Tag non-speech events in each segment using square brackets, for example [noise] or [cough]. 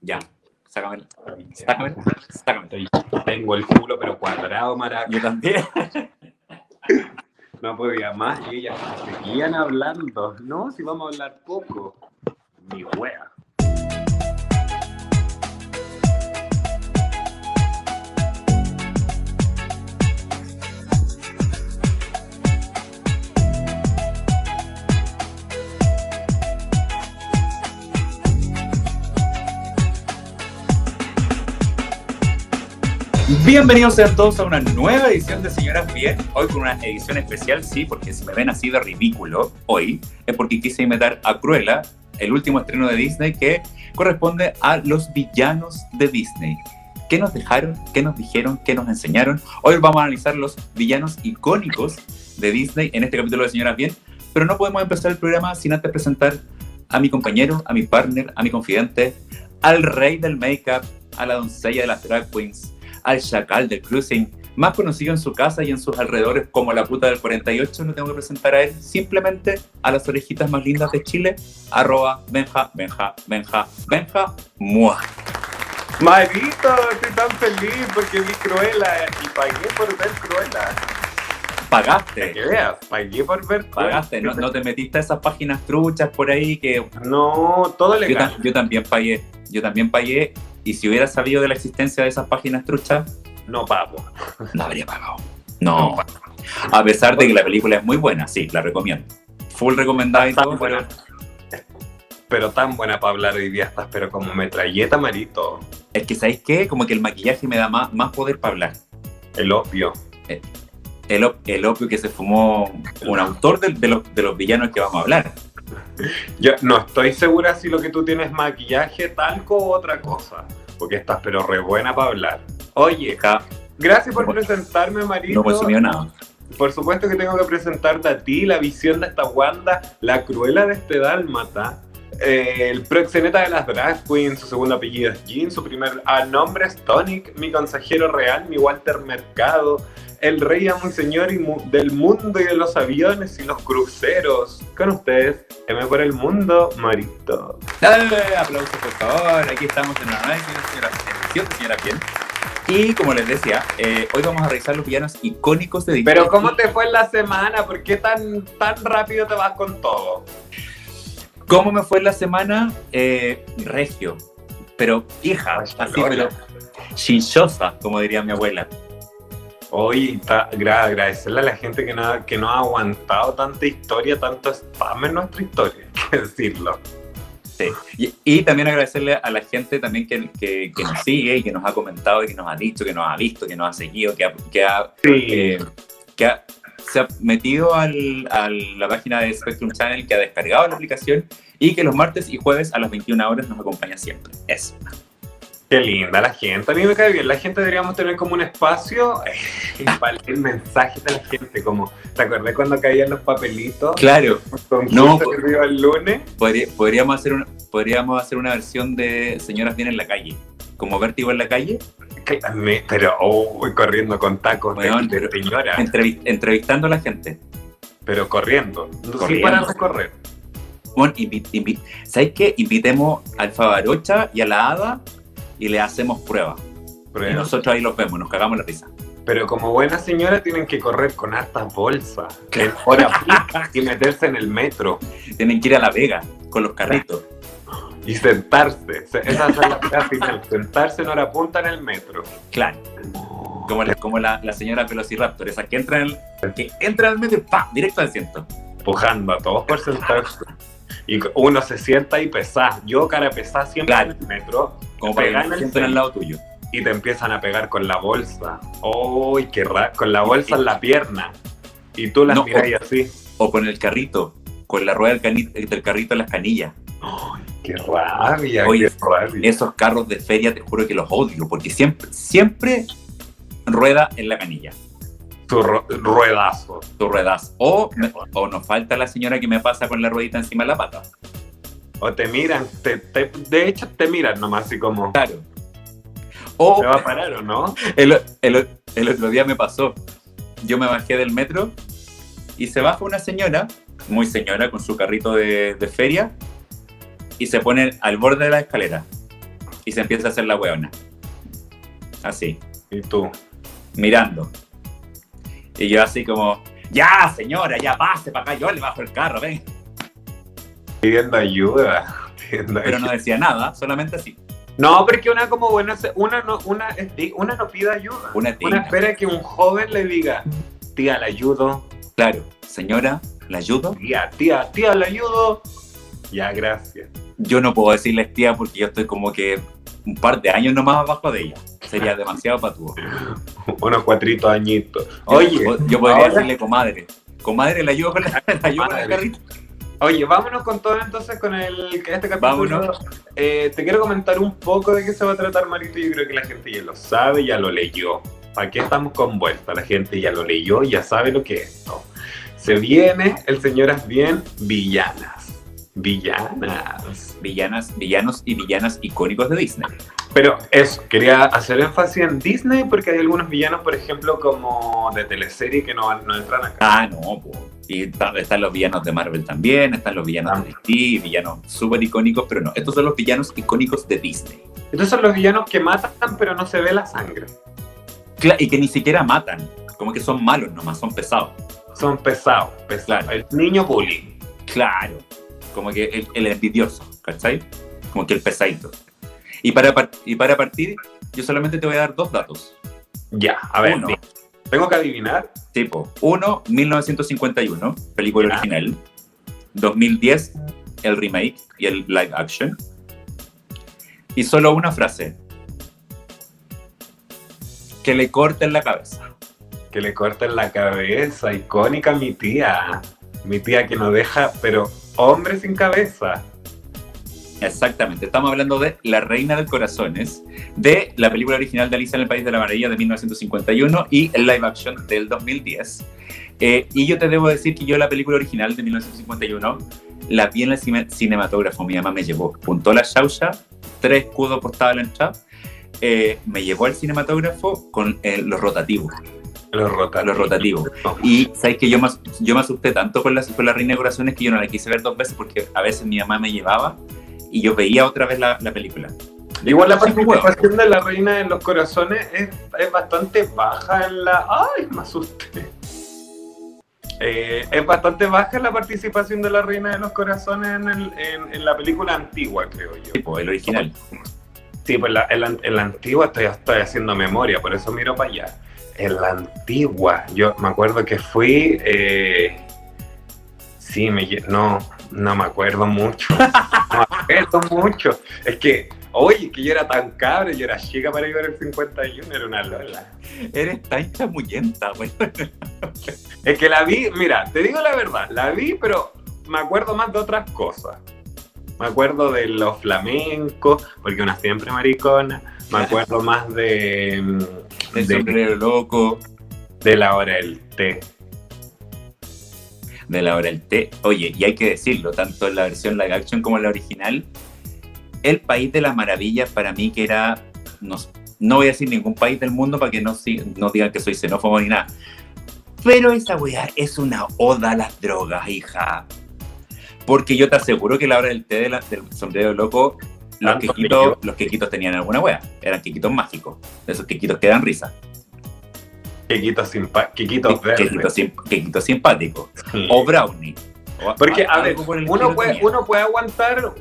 Ya. Sácame. Sácame. Sácame. Tengo el culo, pero cuadrado, maraca. Yo también. [laughs] No podía más y ellas seguían hablando. No, si vamos a hablar poco. Mi wea. Bienvenidos sean todos a una nueva edición de Señoras Bien. Hoy con una edición especial, sí, porque si me ven así de ridículo hoy, es porque quise imitar a Cruella, el último estreno de Disney que corresponde a los villanos de Disney. ¿Qué nos dejaron? ¿Qué nos dijeron? ¿Qué nos enseñaron? Hoy vamos a analizar los villanos icónicos de Disney en este capítulo de Señoras Bien, pero no podemos empezar el programa sin antes presentar a mi compañero, a mi partner, a mi confidente, al rey del make-up, a la doncella de las drag queens, al chacal del cruising, más conocido en su casa y en sus alrededores como la puta del 48, no tengo que presentar a él, simplemente a las orejitas más lindas de Chile, arroba benja, benja, benja, benja, mua. Marito, estoy tan feliz porque vi Cruella y pagué por ver Cruella. Pagaste, Que veas, pagué por ver Cruella. pagaste, no, no te metiste a esas páginas truchas por ahí que No, todo yo, legal. ta- yo también pagué, yo también pagué y si hubiera sabido de la existencia de esas páginas truchas, No pago. no habría pagado. No, a pesar de que la película es muy buena, sí, la recomiendo. Full recomendada y todo, pero buena. Pero tan buena para hablar hoy día estás, pero como metralleta, Marito. es que ¿sabéis qué? Como que el maquillaje me da más, más poder para hablar. El opio. El, op- el opio que se fumó un autor de, de los, de los villanos que vamos a hablar. Yo no estoy segura si lo que tú tienes es maquillaje, talco o otra cosa. Porque estás pero re buena para hablar. Oye, Ja, gracias por No- presentarme, Marito. no consumió nada. Por supuesto que tengo que presentarte a ti la visión de esta Wanda, la cruela de este dálmata, eh, el proxeneta de las drag queens, su segundo apellido es Jean, su primer ah, nombre es Tonic, mi consejero real, mi Walter Mercado, el rey amo y señor y mu- del mundo y de los aviones y los cruceros. Con ustedes, M por el mundo, Marito. Dale aplausos, por favor. Aquí estamos en una nueva edición de Señora, Piel. Y como les decía, eh, hoy vamos a revisar los villanos icónicos de Disney. Pero ¿cómo te fue en la semana? ¿Por qué tan, tan rápido te vas con todo? ¿Cómo me fue en la semana? Eh, regio. Pero hija, Ay, así, pero chinchosa, como diría mi abuela. Hoy agradecerle a la gente que no, ha- que no ha aguantado tanta historia, tanto spam en nuestra historia, [laughs] hay que decirlo. Sí. Y, y también agradecerle a la gente también que, que- que nos sigue y que nos ha comentado y que nos ha dicho, que nos ha visto, que nos ha seguido, que ha, que ha, Sí, eh, que ha- se ha metido al- a la página de Spectrum Channel, que ha descargado la aplicación y que los martes y jueves a las 21 horas nos acompaña siempre. Eso. Qué linda la gente. A mí me cae bien. La gente deberíamos tener como un espacio [laughs] eh, para leer mensajes de la gente. Como, ¿te acordás cuando caían los papelitos? Claro, No, que el lunes. podría- podríamos, hacer una, podríamos hacer una versión de Señoras Bien en la calle. Como vértigo en la calle, me- Pero, oh, voy corriendo con tacos de- Weón, de, señora. entrevi- entrevistando a la gente. Pero corriendo. Sin Corriendo. parar de correr. Bueno, invi- invi- ¿sabes qué? Invitemos al Fabarocha y a la Hada y le hacemos prueba. Y nosotros ahí los vemos, nos cagamos la risa. pero como buena señora tienen que correr con hartas bolsas. En hora [laughs] y meterse en el metro. Tienen que ir a La Vega con los carritos. Y sentarse. Se- Esa es la [laughs] idea final. Sentarse en hora punta en el metro. Claro. Como la, como la, la señora Velociraptor, esa que entra en el, que entra al metro y ¡pam! directo al asiento. Empujando a todos por sentarse. Y uno se sienta y pesa. Yo, cara pesada, siempre Claro. en el metro. Como para que el centro. lado tuyo. Y te empiezan a pegar con la bolsa. ¡Uy, qué raro! Con la bolsa en la pierna. Y tú las No, miras o- y así. O con el carrito, con la rueda del, carrito en las canillas. ¡Ay, qué rabia! Oye, ¡Qué rabia! Esos carros de feria te juro que los odio, porque siempre, siempre rueda en la canilla. Tu ru- ruedazo. Tu ruedas. O, o nos falta la señora que me pasa con la ruedita encima de la pata. O te miran, te, te- de hecho te miran nomás así como, Claro. O ¿te va a parar o no? el, el- el otro día me pasó. Yo me bajé del metro y se baja una señora, muy señora, con su carrito de, de feria, y se pone al borde de la escalera. y se empieza a hacer la weona. Así, ¿Y tú? mirando. Y yo así como, ya señora, ya pase para acá, yo le bajo el carro, ven. Pidiendo ayuda. [laughs] pidiendo Pero ayuda. no decía nada, solamente así. No, porque una como buena, una no, una, una no pide ayuda. Una Una espera que un joven le diga, tía, le ayudo. Claro, señora, ¿la ayudo? Tía, tía, tía, le ayudo. Ya, gracias. Yo no puedo decirle tía porque yo estoy como que un par de años nomás abajo de ella. Sería demasiado patuo. [laughs] Unos cuatritos añitos. Oye, yo, yo podría ahora- decirle comadre. Comadre, ¿la ayudo con la, [laughs] la ayudo con carrito? Oye, vámonos con todo entonces con el este capítulo. Vámonos. Eh, te quiero comentar un poco de qué se va a tratar, Marito. Yo creo que la gente ya lo sabe, ya lo leyó. ¿Para qué estamos con vuelta? La gente ya lo leyó, ya sabe lo que es esto. Se viene el Señoras Bien Villanas. Villanas. Villanas, villanos y villanas icónicos de Disney. Pero eso, quería hacer énfasis en Disney porque hay algunos villanos, por ejemplo, como de teleserie que no, no entran acá. Ah, no, po. Y están los villanos de Marvel también, están los villanos Ah. de DC, villanos súper icónicos, pero no, estos son los villanos icónicos de Disney. Estos son los villanos que matan, pero no se ve la sangre. Cla- y que ni siquiera matan, como que son malos nomás, son pesados. Son pesados, pesados. Claro. El niño bullying. Claro, como que el, el envidioso, ¿cachai? Como que el pesadito. Y para, par- y para partir, yo solamente te voy a dar dos datos. Ya, a ver, Uno. tengo que adivinar. Tipo, uno, 1951, película Ya. original. 2010, el remake y el live action. Y solo una frase. Que le corten la cabeza. Que le corten la cabeza, icónica mi tía. Mi tía que no deja, pero hombre sin cabeza. Exactamente, estamos hablando de La Reina del Corazones, de la película original de Alicia en el País de la Maravilla de 1951 y el live action del 2010. Eh, y yo te debo decir que yo la película original de 1951 la vi en el cine- cinematógrafo, mi mamá me llevó, puntó la chaucha, tres escudos postados a la entrada, eh, me llevó al cinematógrafo con eh, los rotativos. Los rotativos. Los rotativos. Y sabes que yo me, yo me asusté tanto con la, con la Reina de Corazones que yo no la quise ver dos veces porque a veces mi mamá me llevaba y yo veía otra vez la, la película. Igual la participación de la reina de los corazones es, es bastante baja en la. ¡Ay! Me asusté. Eh, es bastante baja la participación de la reina de los corazones en, el- en- en la película antigua, creo yo. Tipo, el original. Sí, pues la, en, la, en la antigua estoy, estoy haciendo memoria, por eso miro para allá. En la antigua, yo me acuerdo que fui. eh, sí, me, no, no me acuerdo mucho. [laughs] No me acuerdo mucho. Es que, oye, que yo era tan cabra, yo era chica para ir al 51, era una lola. Eres tan chamuyenta, güey. Es que la vi, mira, te digo la verdad, la vi, pero me acuerdo más de otras cosas. Me acuerdo de los flamencos, porque una siempre maricona. Me acuerdo más de, mm, El de, sombrero loco, de la hora del té. de la hora del té. Oye, y hay que decirlo, tanto en la versión live action como en la original, el país de las maravillas para mí que era, no, no voy a decir ningún país del mundo para que no, no digan que soy xenófobo ni nada, pero esa weá es una oda a las drogas, hija. Porque yo te aseguro que la hora del té de la- del sombrero loco, los quequitos, los quequitos tenían alguna weá, eran quequitos mágicos, esos quequitos que dan risa, Quequitos, simpa- quequitos quequitos, verdes. sim- quequitos simpáticos. Sí. o brownie. O Porque, a algo ver, por el uno puede, tenía. uno puede aguantar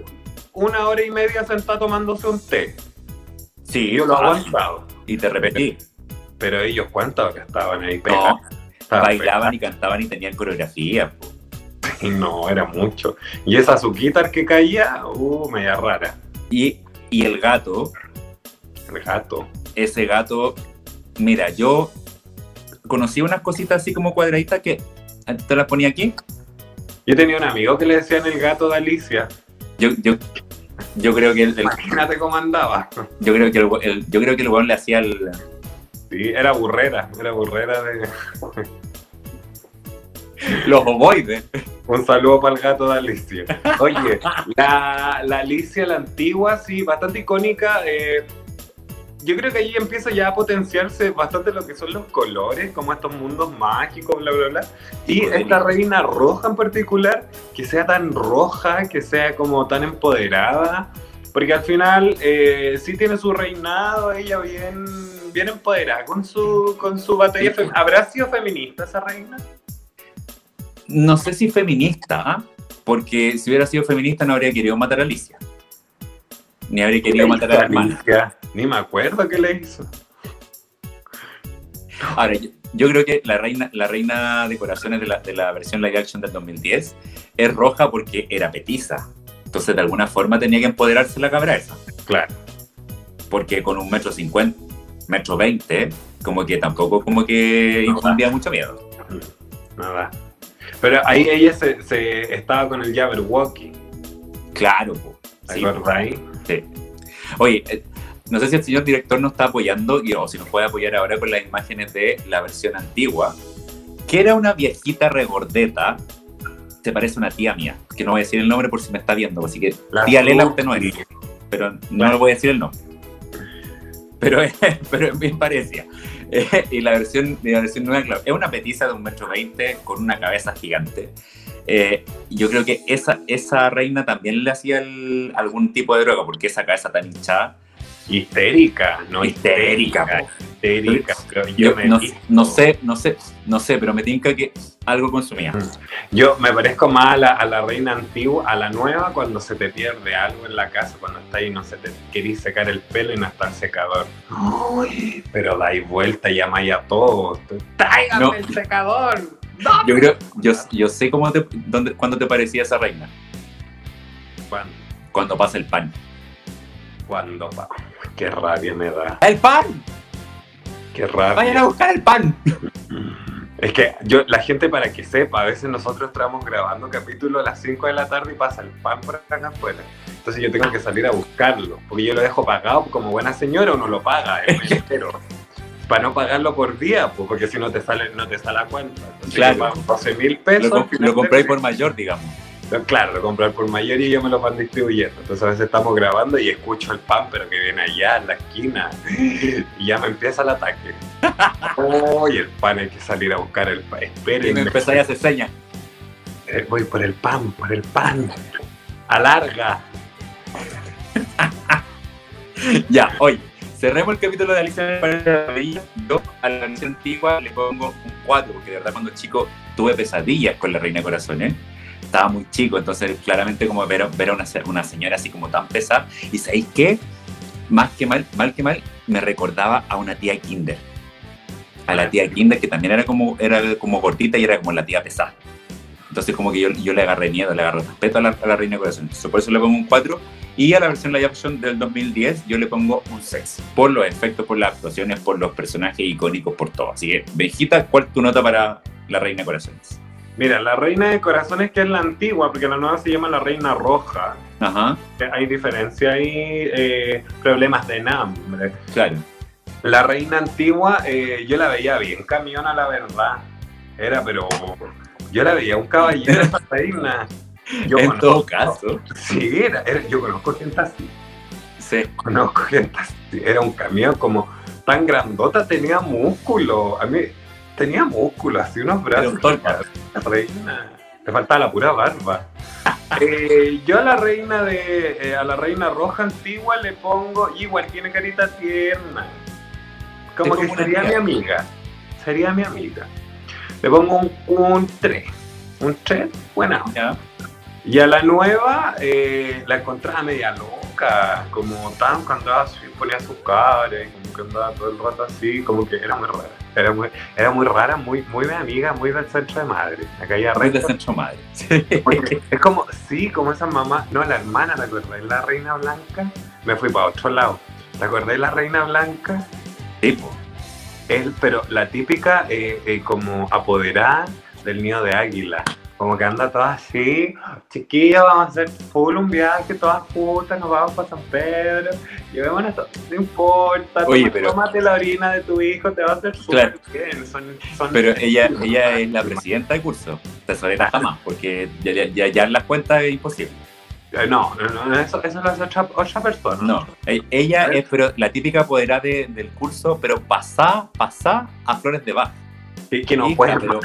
una hora y media sentado tomándose un té. sí, Yo lo he fácil. aguantado. Y te repetí. Pero ellos, ¿cuántas horas estaban ahí No? Estaban bailaban y cantaban y tenían coreografía. po. [laughs] No, era mucho. Y esa azuquita que caía, uh, media rara. Y, y el gato, El gato. ese gato, mira, yo conocí unas cositas así como cuadraditas que te las ponía aquí. Yo tenía un amigo que le decían el gato de Alicia. Yo, yo, yo creo que el, el- Imagínate cómo andaba. [laughs] yo creo que el, el- yo creo que el weón le hacía el Sí, era burrera, era burrera de... [laughs] los ovoides. Un saludo para el gato de Alicia. Oye, la, la Alicia, la antigua, sí, bastante icónica. eh, yo creo que ahí empieza ya a potenciarse bastante lo que son los colores, como estos mundos mágicos, bla, bla, bla. Y de esta reina roja en particular, que sea tan roja, que sea como tan empoderada. porque al final eh, sí tiene su reinado, ella bien, bien empoderada con su, con su batalla. fem- ¿Habrá sido feminista esa reina? No sé si feminista, ¿ah? porque si hubiera sido feminista no habría querido matar a Alicia. Ni habría querido matar a la hermana. Alicia? Ni me acuerdo qué le hizo. Ahora, yo, yo creo que la reina, la reina de corazones de la, de la versión live action del 2010 es roja porque era petiza. Entonces, de alguna forma tenía que empoderarse la cabra esa. Claro. Porque con un metro cincuenta, metro veinte, como que tampoco como que infundía mucho miedo. Nada. Pero ahí ella se, se estaba con el Jabberwocky. Claro, po. ¿Te Sí, acuerdas ahí? Sí. Oye, eh, no sé si el señor director nos está apoyando y- o si nos puede apoyar ahora con las imágenes de la versión antigua, que era una viejita regordeta, se parece a una tía mía, que no voy a decir el nombre por si me está viendo, así que La tía Lela usted no es, pero no le voy a decir el nombre. Pero, [laughs] pero es bien parecía. [laughs] Y la versión, la versión nueva, claro, es una petiza de un metro veinte con una cabeza gigante. Eh, yo creo que esa, esa reina también le hacía algún tipo de droga, porque esa cabeza tan hinchada, Histérica, no Histérica, histérica. po. Histérica. Pero yo, yo me no, sé, no sé, no sé, pero me tinca que algo consumía. Yo me parezco más a la, a la reina antigua, a la nueva, cuando se te pierde algo en la casa, cuando está ahí, no sé, te querís secar el pelo y no está el secador. Ay, pero dais vuelta y llamáis a todos. ¡Tráigame No. el secador! Yo creo, yo, yo sé cómo te, dónde, cuándo te parecía esa reina, ¿Cuándo? cuando pasa el pan. ¿Cuándo? pa? Qué rabia me da. ¡El pan! Qué rabia. ¡Vayan a buscar el pan! [laughs] Es que yo, la gente para que sepa, a veces nosotros estamos grabando capítulo a las 5 de la tarde y pasa el pan por acá afuera. Entonces yo tengo que salir a buscarlo, porque yo lo dejo pagado como buena señora, uno lo paga mes [laughs] entero. Para no pagarlo por día, pues, porque si no te sale, no te sale la cuenta. Entonces Claro. yo pago 12 mil pesos. Lo, comp- lo compráis del por mayor, digamos. Claro, lo comprar por mayor y ellos me lo van distribuyendo. Entonces a veces estamos grabando y escucho el pan, pero que viene allá en la esquina. Y ya me empieza el ataque. [laughs] Uy, el pan hay que salir a buscar el pan. Y me empezáis a hacer señas. Eh, voy por el pan, por el pan. Alarga. [laughs] Ya, oye, cerremos el capítulo de Alicia en el País de las Maravillas. Yo a la versión antigua le pongo un 4, porque de verdad cuando chico tuve pesadillas con la Reina de Corazones. Estaba muy chico, entonces claramente como ver, ver a una, una señora así como tan pesada. ¿Y sabéis qué? Más que mal, mal que mal, me recordaba a una tía Kinder. A la tía Kinder que también era como, era como cortita y era como la tía pesada. Entonces como que yo, yo le agarré miedo, le agarré respeto a la, a la Reina de Corazones. Entonces, por eso le pongo un 4. Y a la versión live action del 2010 yo le pongo un 6. Por los efectos, por las actuaciones, por los personajes icónicos, por todo. Así que, Benjita, ¿cuál tu nota para la Reina Corazones? Mira, la reina de corazones que es la antigua, porque la nueva se llama la reina roja. Ajá, Eh, Hay diferencia, hay eh, problemas de nombre. claro. La reina antigua, eh, yo la veía bien camiona, la verdad. Era, pero yo la veía un caballero [laughs] esa reina. Yo en conozco- todo caso, Sí, era, era- yo conozco gente así. sí. Conozco gente así. Era un camión como tan grandota, tenía músculo. A mí tenía músculo, así unos brazos. La reina. Le faltaba la pura barba. [laughs] Eh, yo a la reina de eh, a la reina roja antigua le pongo igual tiene carita tierna. Como que sería mi amiga. Sería mi amiga. Le pongo un, un 3. Un 3, buena. Ya. Y a la nueva eh, la encontraba media loca, como tan cuando andaba así, ponía su cara y como que andaba todo el rato así, como que era muy rara. Era muy, era muy rara, muy, muy amiga, muy del centro de madre. La caía Muy de recta. centro madre. Sí. Es como, sí, como esa mamá, no, la hermana, ¿te acordáis? La reina blanca, me fui para otro lado. ¿Te acordáis la reina blanca? Tipo. Él, pero la típica eh, eh, como apoderada del nido de águila. Como que anda toda así, chiquilla, vamos a hacer full un viaje, todas juntas, nos vamos para San Pedro, llevémonos todo, no importa, Oye, toma- pero- tómate la orina de tu hijo, te va a hacer súper Claro. bien. Son, son- Pero ella, ella es la presidenta del curso. Tesorera jamás, porque ya, ya, ya, en las cuentas es imposible. Eh, No, no, no, eso, eso lo hace otra, otra persona. No, e- ella es pero la típica apoderada de- del curso, pero pasá, pasá a Flores de Bach. Y que no puede pero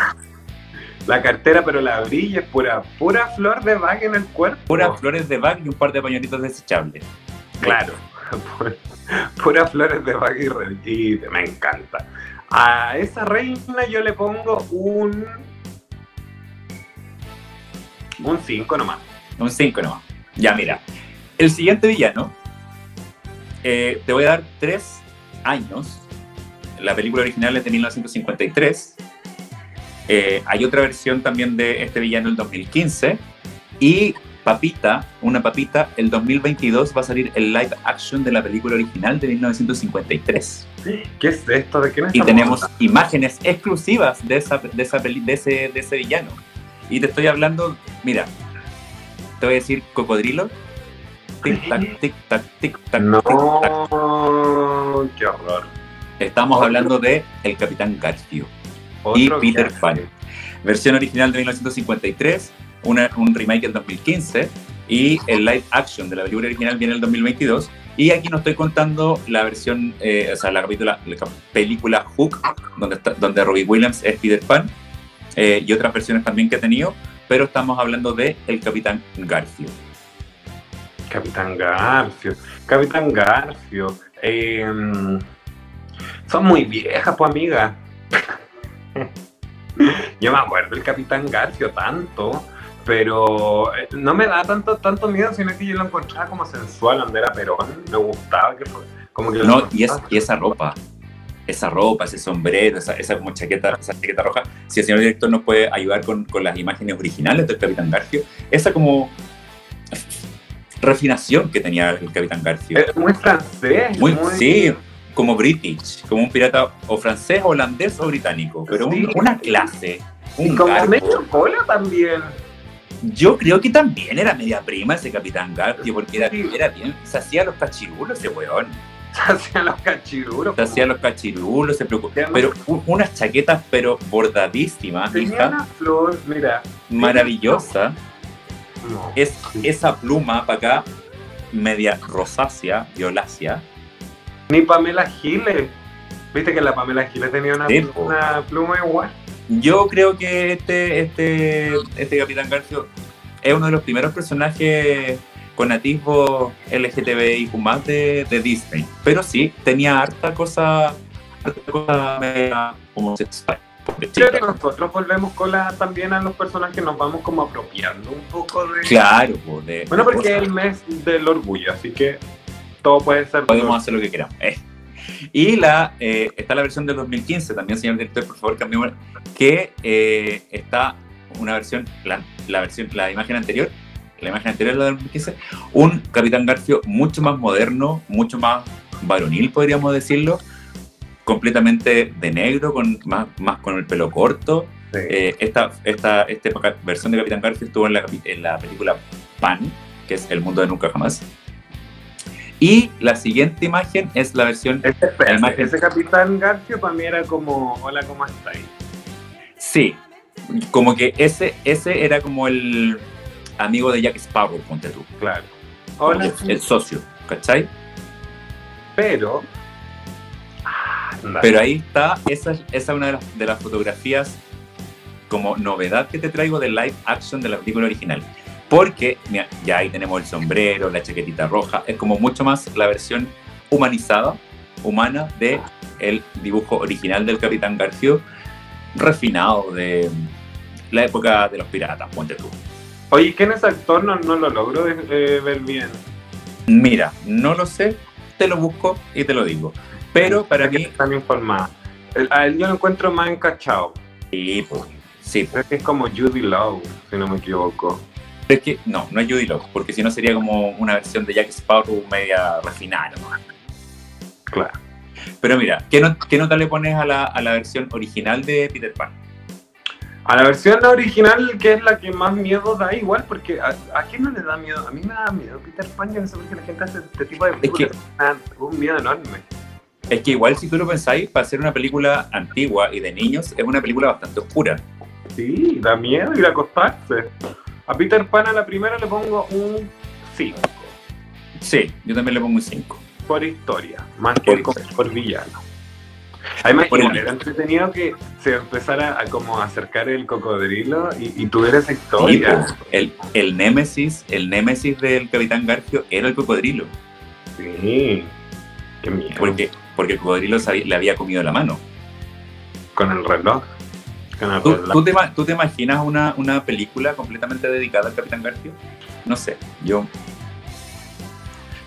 La cartera, pero la brilla es pura, pura flor de vaca en el cuerpo. puras flores de Bach y un par de pañuelitos desechables. Claro, [laughs] puras flores de vaca y me encanta. A esa reina yo le pongo un. Un 5 nomás. Un 5 nomás. Ya, mira. El siguiente villano. Eh, te voy a dar tres años. La película original es de 1953. Eh, hay otra versión también de este villano el 2015. Y Papita, una papita, el 2022 va a salir el live action de la película original de 1953. ¿Qué es esto? ¿De qué Y tenemos imágenes exclusivas de, esa, de, esa de, ese, de ese villano. Y te estoy hablando, mira, te voy a decir cocodrilo. Tic tac, tic tac, tic tac. No, qué horror. Estamos hablando de El Capitán Garfio y Peter Pan. Versión original de 1953 un remake del 2015 y el live action de la película original viene en el 2022. Y aquí no estoy contando la versión, eh, o sea, la, la película Hook, donde, está, donde Robbie Williams es Peter Pan, eh, y otras versiones también que he tenido, pero estamos hablando de El Capitán Garfio. Capitán Garfio, Capitán Garfio. Eh, son muy viejas, pues amiga. [laughs] Yo me acuerdo del Capitán Garfio tanto pero eh, no me da tanto tanto miedo, sino que yo lo encontraba como sensual, donde era Perón, me gustaba que como que No, y, esa ropa, esa ropa, ese sombrero, esa, esa, como chaqueta, esa chaqueta roja, si el señor director nos puede ayudar con, con las imágenes originales del Capitán Garfio, esa como refinación que tenía el Capitán Garfio. Es muy francés. Muy, Sí, como british, como un pirata o francés, holandés o británico, pero una clase. Un y como medio cola también. Yo creo que también era media prima ese Capitán Garfio, porque era, era bien, se hacía los cachirulos ese weón. [laughs] Se hacía los cachirulos. Se hacía los cachirulos, se preocupaba. Pero unas chaquetas, pero bordadísimas, Tenía una flor, mira. Maravillosa. es esa pluma para acá, media rosácea, violácea. Ni Pamela Giles. Viste que la Pamela Giles tenía una, una pluma igual. Yo creo que este, este, este Capitán Garfio es uno de los primeros personajes con atisbo LGTBI más de, de Disney. Pero sí, tenía harta cosa, harta cosa homosexual. Creo que nosotros volvemos con la, también a los personajes, nos vamos como apropiando un poco de... Claro, de, Bueno, porque es el mes del orgullo, así que todo puede ser... Podemos hacer lo que queramos. Eh. Y la, eh, está la versión del 2015, también, señor director, por favor, cambiemos, que eh, está una versión, la, la, versión, la imagen anterior, la imagen anterior, la del 2015, un Capitán Garfio mucho más moderno, mucho más varonil, podríamos decirlo, completamente de negro, con más, más con el pelo corto. Eh, esta, esta, esta versión de Capitán Garfio estuvo en la, en la película Pan, que es El Mundo de Nunca Jamás. Y la siguiente imagen es la versión. Ese, ese Capitán Garfio para mí era como: Hola, ¿cómo estáis? Sí, como que ese, ese era como el amigo de Jack Sparrow, ponte tú. Claro. Hola, el, socio, ¿cachai? Pero. Pero ahí está, esa, esa es una de las, de las fotografías como novedad que te traigo de live action de la película original. Porque ya ahí tenemos el sombrero, la chaquetita roja, es como mucho más la versión humanizada, humana, de el dibujo original del Capitán Garfio, refinado de la época de los piratas, ponte tú. Oye, ¿quién es actor? No, no lo logro eh, ver bien. Mira, no lo sé, te lo busco y te lo digo. Pero para mí... Están informados. A él yo lo encuentro más encachado. Sí, pues. Sí, Creo que es como Judy Lowe, si no me equivoco. Es que no, no es Judy Love, porque si no sería como una versión de Jack Sparrow media refinada. ¿no? Claro. Pero mira, ¿qué, nota le pones a la, a la, versión original de Peter Pan? A la versión original, que es la que más miedo da, igual, porque ¿a, quién no le da miedo? A mí me da miedo Peter Pan, yo no sé por qué la gente hace este tipo de películas. Es que, un miedo enorme. Es que igual si tú lo pensáis, para ser una película antigua y de niños, es una película bastante oscura. Sí, da miedo ir a acostarse. A Peter Pan a la primera le pongo un 5. Sí, yo también le pongo un 5. Por historia, más que por, villano. Además, por era entretenido que se empezara a como acercar el cocodrilo y, y tuviera esa historia. el, el némesis, el némesis del Capitán Garfio era el cocodrilo. Sí. Qué miedo. Porque, porque el cocodrilo le había comido la mano. Con el reloj. ¿Tú, te, ima- tú te imaginas una, una película completamente dedicada al Capitán Garfio? No sé, yo...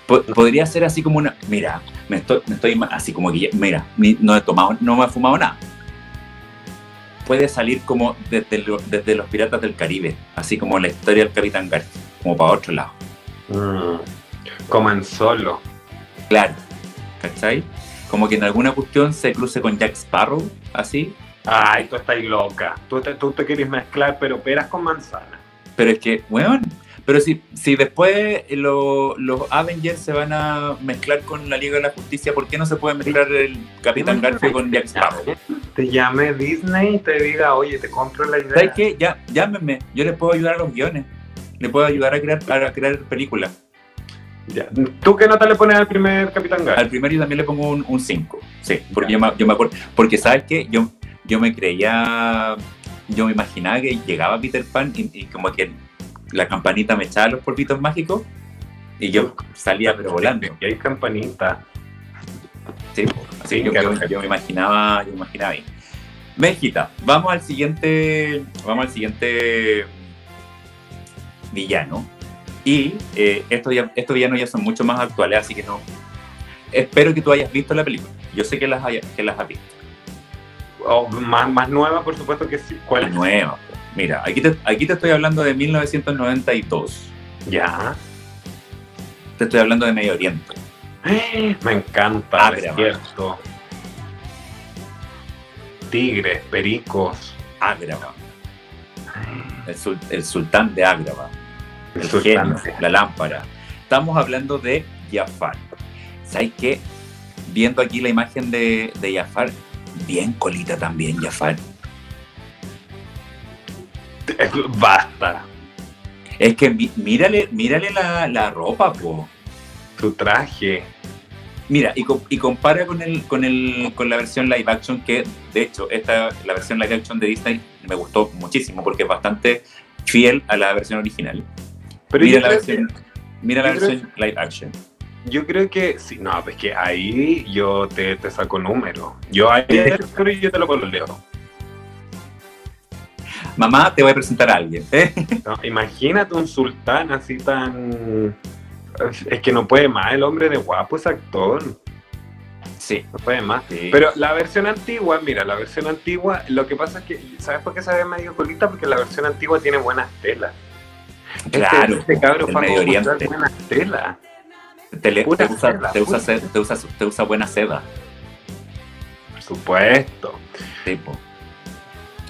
Po- podría ser así como una... Mira, me estoy, me estoy así como que... Mira, no he tomado, no me he fumado nada. Puede salir como desde, lo- desde los Piratas del Caribe, así como la historia del Capitán Garfio, como para otro lado. Mm. Como en solo. Claro, ¿cachai? Como que en alguna cuestión se cruce con Jack Sparrow, así, Ay, tú estás loca. Tú te, tú te quieres mezclar, pero peras con manzana. Pero es que, weón, pero si, si después lo- los Avengers se van a mezclar con la Liga de la Justicia, ¿por qué no se puede mezclar el Capitán Garfio con Jack Sparrow? Te llame Disney y te diga, oye, te compro la idea. ¿Sabes qué? Ya, llámenme, yo les puedo ayudar a los guiones, les puedo ayudar a crear, a crear películas. Ya. ¿Tú qué nota le pones al primer Capitán Garfio? Al primero yo también le pongo un 5, sí, porque yo me, yo me acuerdo, porque ¿sabes qué? Yo, yo me creía, yo me imaginaba que llegaba Peter Pan y, y como que la campanita me echaba los polvitos mágicos y yo salía pero volando. Y hay campanita. Sí, así Sí, yo, claro. yo- yo me imaginaba, yo me imaginaba bien. México, vamos al siguiente, vamos al siguiente villano. Y eh, estos, ya, estos villanos ya son mucho más actuales, así que no. Espero que tú hayas visto la película. Yo sé que las, haya- que las has visto. Más, más nueva, por supuesto que sí. ¿Cuál es? nueva. Mira, aquí te, aquí te estoy hablando de 1992. Ya. Te estoy hablando de Medio Oriente. Me encanta, Agra, desierto. Tigres, pericos. Ágrava. El, sul- el sultán de Ágrava. El el sultán. genio, la lámpara. Estamos hablando de Jafar. ¿Sabes qué? Viendo aquí la imagen de, de Jafar, bien colita también Jafar. [laughs] Basta. Es que mí- mírale, mírale la, la ropa, po. Su traje. Mira, y, y compara con, el, con, el, con la versión live action, que de hecho, esta, la versión live action de Disney me gustó muchísimo porque es bastante fiel a la versión original. Pero mira la mira versión live action. Yo creo que. Sí, no, es que ahí yo te, te saco número. Yo ahí pero [laughs] yo te lo leo. Mamá, te voy a presentar a alguien. ¿eh? [laughs] No, imagínate un sultán así tan. Es que no puede más, el hombre de guapo es actor. Sí. No puede más. sí. Pero la versión antigua, mira, la versión antigua, lo que pasa es que, ¿sabes por qué se ve medio colita? Porque la versión antigua tiene buenas telas. Claro, este, este cabro fue buenas telas. Te, le- pura te usa, seda, te, usa, te, usa, te usa buena seda. Por supuesto. Tipo.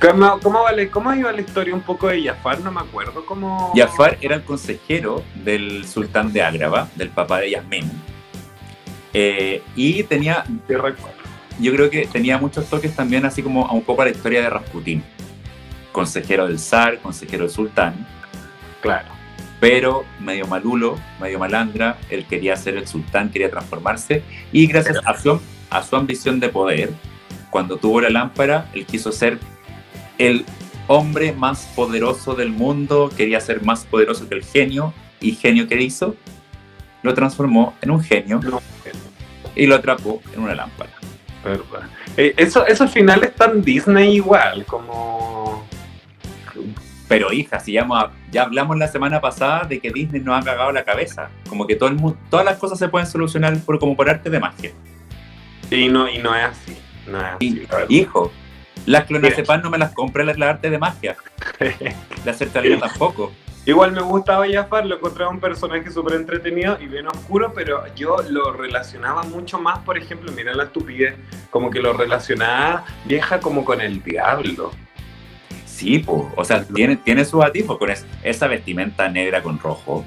¿Cómo, cómo, vale, ¿Cómo iba la historia un poco de Jafar? No me acuerdo cómo. Jafar era el consejero del sultán de Ágrava, del papá de Yasmín. Eh, y tenía, yo creo que tenía muchos toques también, así como a un poco a la historia de Rasputín. Consejero del zar, consejero del sultán, Claro. Pero medio malulo, medio malandra, él quería ser el sultán, quería transformarse, y gracias a su, a su ambición de poder, cuando tuvo la lámpara, él quiso ser el hombre más poderoso del mundo, quería ser más poderoso que el genio, y genio que hizo, lo transformó en un genio y lo atrapó en una lámpara. verdad. Eh, eso, esos finales tan Disney igual, como. Pero hija, si ya, ya hablamos la semana pasada de que Disney nos ha cagado la cabeza, como que todo el mundo, todas las cosas se pueden solucionar por, como por arte de magia. Y no, y no es así. No es así. Y-. Hijo, las clonazepam no me las compré las la arte de magia. [laughs] La sertralina tampoco. Igual me gustaba Jafar, lo encontraba un personaje súper entretenido y bien oscuro, pero yo lo relacionaba mucho más, por ejemplo, mira la estupidez, como que lo relacionaba vieja como con el diablo. Sí, po. o sea, tiene, tiene sus atisbos con es- esa vestimenta negra con rojo,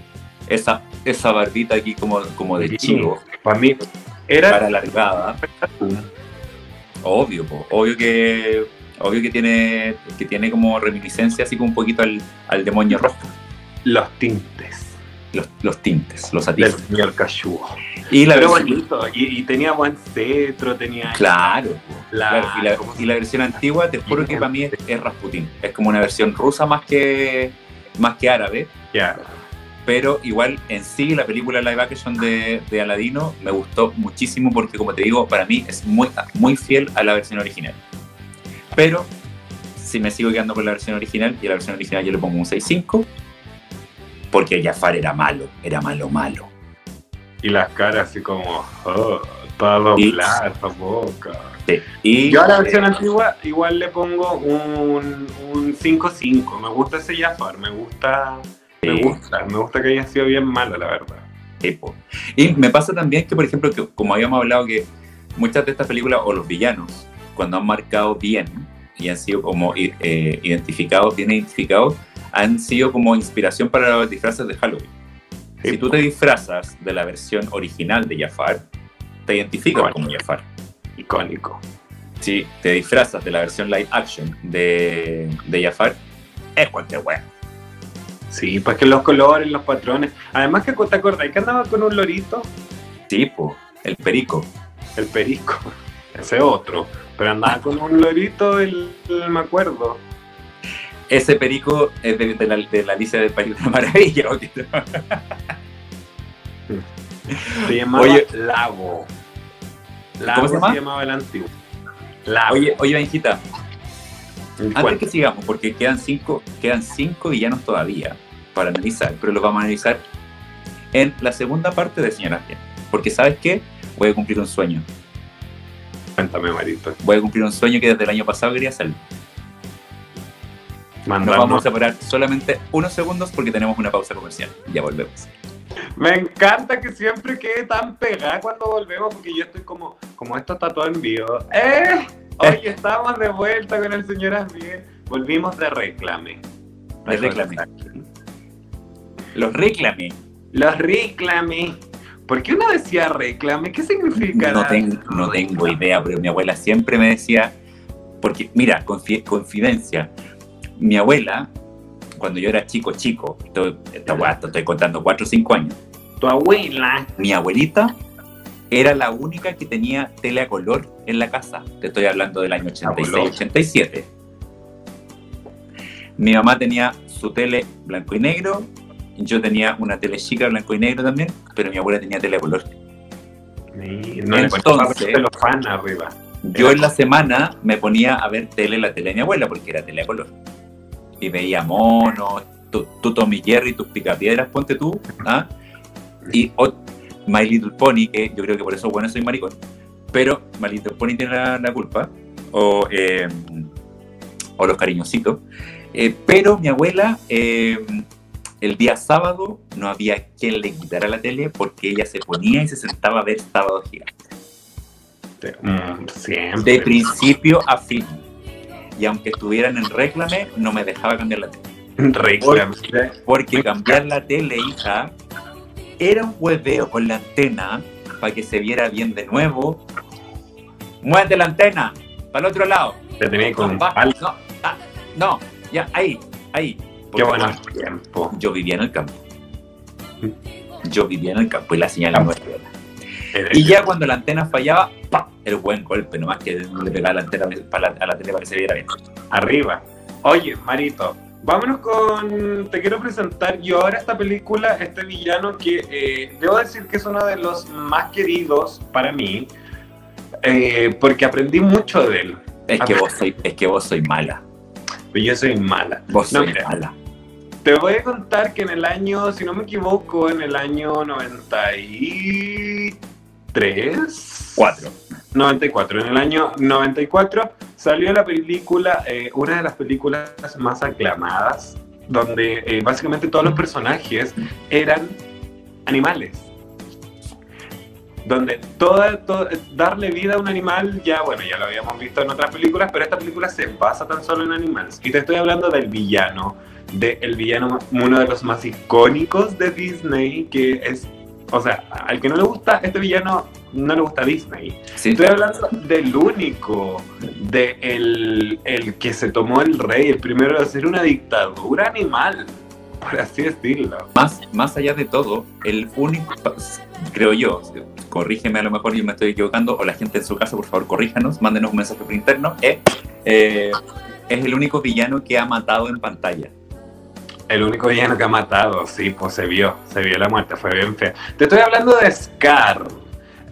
esa, esa barbita aquí como, como de Sí. chivo, Para mí, era cara alargada. Obvio, po. obvio que obvio que tiene que tiene como reminiscencia así como un poquito al, al demonio rojo. los tintes Los, los tintes, los atisbos. señor Cachúo. Y la Pero versión, bonito, y, y tenía buen cetro, tenía... claro, claro. Y, la, ¿cómo se y la versión antigua, te juro que para mí es, es Rasputín. Es como una versión rusa más que más que árabe. Ya. pero igual en sí la película live action de, de Aladino me gustó muchísimo porque como te digo, para mí es muy, muy fiel a la versión original. Pero si me sigo quedando con la versión original y a la versión original yo le pongo un 6.5 porque Jafar era malo, era malo, malo. Y las caras así como, oh, toda doblada esa boca. Sí. Y, Yo a la versión antigua igual le pongo un, un 5-5. Me gusta ese Jafar, me gusta, me gusta, me gusta que haya sido bien malo, la verdad. Y me pasa también que, por ejemplo, que como habíamos hablado, que muchas de estas películas, o los villanos, cuando han marcado bien y han sido como eh, identificados, bien identificados, han sido como inspiración para los disfraces de Halloween. Sí, si tú te disfrazas de la versión original de Jafar, te identificas como Jafar. Icónico. Si te disfrazas de la versión live action de, de Jafar, es cualquier wea. Sí, pues que los colores, los patrones. Además que te acordás que andaba con un lorito, Sí, po, el perico. el perico, [laughs] ese otro. Pero andaba con un lorito, el, el- me acuerdo. Ese perico es de, de la, de la Alicia del País de la Maravilla. Se llamaba Oye. Lago. Lago ¿Cómo se llama? llamaba el antiguo. Lago. Oye, oye, Benjita, antes Cuenta. que sigamos, porque quedan cinco, quedan cinco villanos todavía para analizar, pero los vamos a analizar en la segunda parte de Señora Bien. Porque ¿sabes qué? Voy a cumplir un sueño. Cuéntame, Marito. Voy a cumplir un sueño que desde el año pasado quería hacer. Nos Mandarnos- vamos a separar solamente unos segundos porque tenemos una pausa comercial. Ya volvemos. Me encanta que siempre quede tan pegada cuando volvemos, porque yo estoy como, como esto está todo en vivo. ¡Eh! Oye, estamos de vuelta con el señor Asbiel. Volvimos de reclame. De reclame. Los reclamé. Los reclame. ¿Por qué uno decía reclame? ¿Qué significa? No tengo, no tengo idea, pero mi abuela siempre me decía, porque mira, confi- confidencia, mi abuela, cuando yo era chico, chico, estoy, estoy contando 4 o 5 años, Tu abuela. mi abuelita era la única que tenía tele a color en la casa. Te estoy hablando del año 86-87. Mi mamá tenía su tele blanco y negro, yo tenía una tele chica blanco y negro también, pero mi abuela tenía tele a color. No le Entonces- ponía celofán arriba. Yo en la semana me ponía a ver tele, la tele de mi abuela, porque era tele a color. Y veía monos, tú, tú Tommy Jerry, tus picapiedras, ponte tú, ¿ah? Y o- My Little Pony, que yo creo que por eso, bueno, soy maricón. Pero My Little Pony tiene la, la culpa, o, eh, o los cariñositos. Eh, pero mi abuela, eh, el día sábado, no había quien le quitara la tele porque ella se ponía y se sentaba a ver Sábado Gigante Mm, de principio a fin. Y aunque estuvieran en réclame, no me dejaba cambiar la tele. Reclame. Porque cambiar la tele, hija, era un hueveo con la antena para que se viera bien de nuevo. Muévete la antena, para el otro lado. Te tenía con Va, no, ah, no, ya, ahí, ahí. Qué Porque bueno tiempo. Yo vivía en el campo. Yo vivía en el campo y la señal no era. [laughs] Y ya cuando la antena fallaba, ¡pam! El buen golpe, nomás que le pegaba la antena para la- a la tele para que se viera bien. Arriba. Oye, Marito, vámonos con. Te quiero presentar yo ahora esta película, este villano que eh, debo decir que es uno de los más queridos para mí, eh, porque aprendí mucho de él. Es que vos soy, es que vos soy mala. Pero yo soy mala. Vos No, soy mira. mala. Te voy a contar que en el año, si no me equivoco, en el año 93. Cuatro. 94. En el año 94 salió la película, eh, una de las películas más aclamadas, donde eh, básicamente todos los personajes eran animales. Donde toda, to- darle vida a un animal, ya bueno, ya lo habíamos visto en otras películas, pero esta película se basa tan solo en animales. Y te estoy hablando del villano, del villano, uno de los más icónicos de Disney, que es, o sea, al que no le gusta este villano, no le gusta Disney. Sí, Estoy hablando del único, de el, el que se tomó el rey, el primero de hacer una dictadura animal, por así decirlo. más, más allá de todo, el único, creo yo, corrígeme a lo mejor yo me estoy equivocando, o la gente en su casa, por favor, corríjanos, mándenos un mensaje por interno, eh, eh, es el único villano que ha matado en pantalla. El único villano que ha matado, sí, pues se vio, se vio la muerte, fue bien fea. Te estoy hablando de Scar.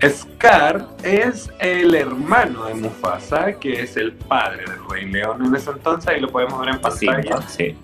Scar es el hermano de Mufasa, que es el padre del Rey León en ese entonces, y lo podemos ver en pantalla. Sí,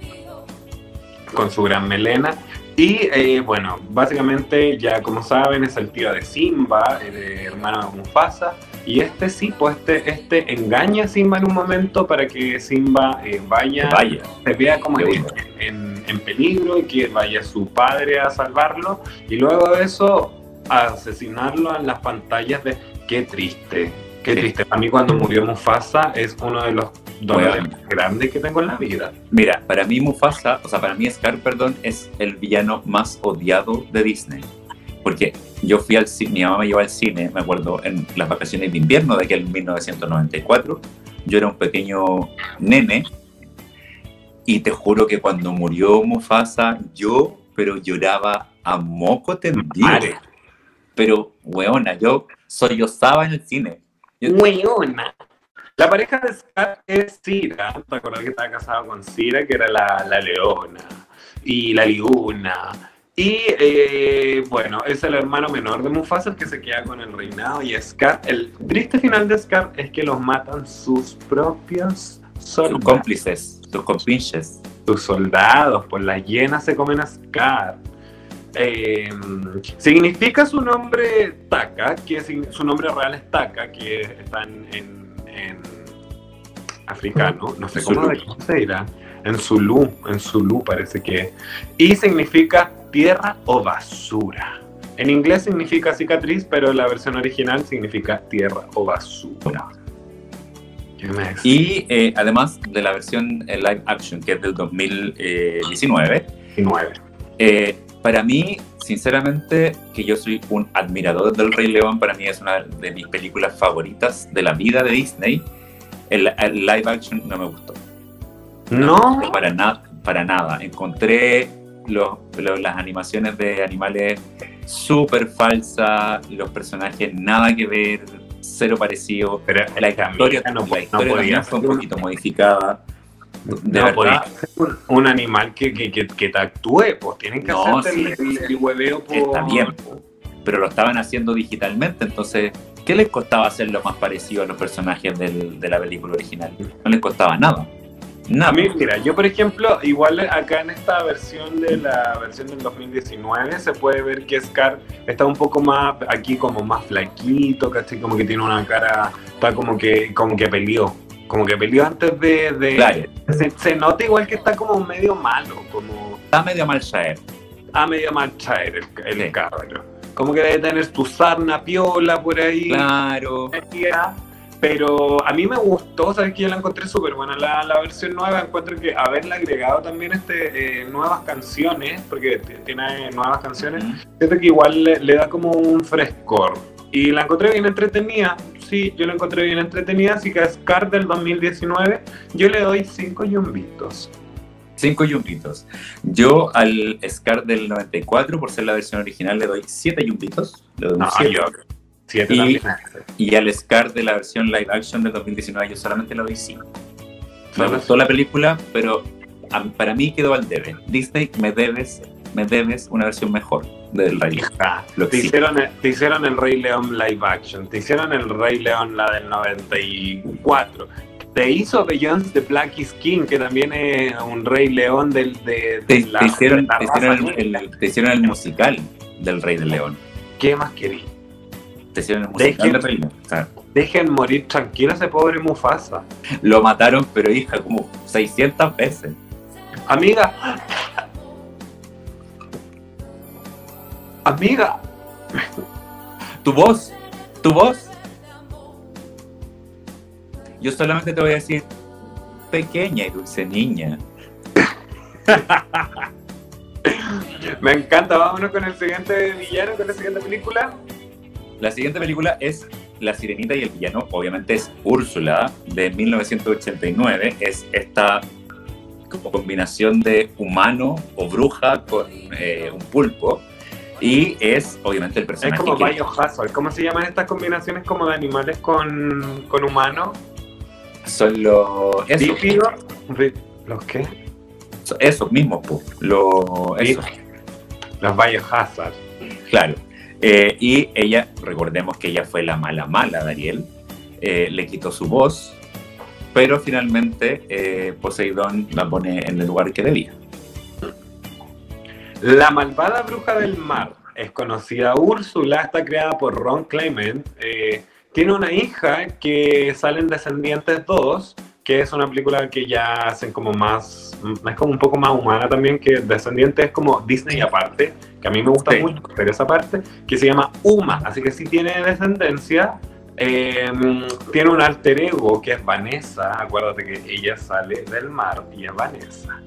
Con su gran melena. Y eh, bueno, básicamente ya como saben es el tío de Simba, el hermano de Mufasa. Y este sí, pues este, este engaña a Simba en un momento para que Simba eh, vaya, Vaya. se vea como en, en- en peligro y que vaya su padre a salvarlo. Y luego de eso, a asesinarlo en las pantallas de... Qué triste, qué Sí. triste. A mí cuando murió Mufasa es uno de los dolores Bueno. más grandes que tengo en la vida. Mira, para mí Mufasa, o sea, para mí Scar, perdón, es el villano más odiado de Disney. Porque yo fui al cine, mi mamá me llevó al cine, me acuerdo, en las vacaciones de invierno de aquel 1994. Yo era un pequeño nene y te juro que cuando murió Mufasa, yo, pero lloraba a moco tendido. Pero, weona, yo sollozaba en el cine. Yo- Weona. La pareja de Scar es Cira. ¿Te acuerdas que estaba casado con Cira, que era la, la leona? Y la liguna. Y eh, bueno, es el hermano menor de Mufasa el que se queda con el reinado. Y Scar, el triste final de Scar es que los matan sus propios sus soldados. cómplices, sus compinches. Sus soldados, por las llenas se comen a Scar. Eh, significa su nombre Taka, que su nombre real es Taka, que está en, en- en africano, no sé cómo, se dirá, en Zulu, en Zulu parece que es. Y significa tierra o basura. En inglés significa cicatriz, pero en la versión original significa tierra o basura. Y eh, además de la versión eh, live action, que es del 2019, nueve. eh, para mí, sinceramente, que yo soy un admirador del Rey León, para mí es una de mis películas favoritas de la vida de Disney. El, el live action no me gustó. No, Para, nada para nada. Encontré los- los- las animaciones de animales súper falsas, los personajes nada que ver, cero parecido. pero La historia, no, la no podía fue un poquito modificada. De no verdad. un, un animal que, que, que, que te actúe, pues tienen que No, sí, el, el- el hueveo por... Está bien, pero lo estaban haciendo digitalmente, entonces, ¿qué les costaba hacerlo más parecido a los personajes del- de la película original? No les costaba nada. A mí, mira, yo por ejemplo, igual acá en esta versión de la versión del 2019 se puede ver que Scar está un poco más, aquí como más flaquito, ¿cachai? Como que tiene una cara, está como que, como que peleó, como que peleó antes de... de- Claro, se, se nota igual que está como medio malo, como... está medio mal Shaer. a medio marcha el, el Sí. cabro. Como que debe tener tu sarna piola por ahí. Claro. Pero a mí me gustó, sabes que yo la encontré súper buena la, la versión nueva. Encuentro que haberle agregado también este eh, nuevas canciones, porque tiene nuevas canciones, siento que igual le, le da como un frescor. Y la encontré bien entretenida. Sí, yo la encontré bien entretenida. Así que a Scar del 2019, yo le doy 5 yumbitos. Cinco yumbitos. Yo al Scar del 94, por ser la versión original, le doy siete yumbitos. Le doy un No, siete. yo. Siete Y-. Y al Scar de la versión live action del 2019, yo solamente le doy 5. Me gustó la película, pero a- para mí quedó al debe. Disney, me debes, me debes una versión mejor del Rey León. Ah, Lo te, hicieron, te hicieron el Rey León live action, te hicieron el Rey León la del 94, te hizo Beyoncé de Black is King, que también es un Rey León del, de, de Te, la, te hicieron, de la te hicieron el, el- te hicieron el musical del Rey del León. ¿Qué más querí? Te hicieron el musical Dejen-. O sea, Dejen morir tranquilo ese pobre Mufasa. lo mataron, pero hija, como 600 veces. Amiga. Amiga. Tu voz, tu voz. Yo solamente te voy a decir, pequeña y dulce niña. [laughs] Me encanta, vámonos con el siguiente villano, con la siguiente película. La siguiente película es La Sirenita y el Villano. Obviamente es Úrsula de 1989. Es esta como combinación de humano o bruja con eh, un pulpo. Y es obviamente el Es personaje como que Biohazard. ¿Cómo se llaman estas combinaciones como de animales con, con humanos? son los... Ri- ¿Los qué? Esos mismos, po. Lo, eso. Las Biohazard. Claro. Eh, y ella, recordemos que ella fue la mala mala de Ariel, eh, le quitó su voz, pero finalmente eh, Poseidón la pone en el lugar que debía. La malvada bruja del mar es conocida Úrsula, está creada por Ron Clement. tiene una hija que salen Descendientes 2, que es una película que ya hacen como más, es como un poco más humana también, que Descendientes es como Disney aparte, que a mí me gusta mucho, pero esa parte, que se llama Uma, así que sí tiene descendencia. Em, tiene un alter ego que es Vanessa, acuérdate que ella sale del mar y es Vanessa.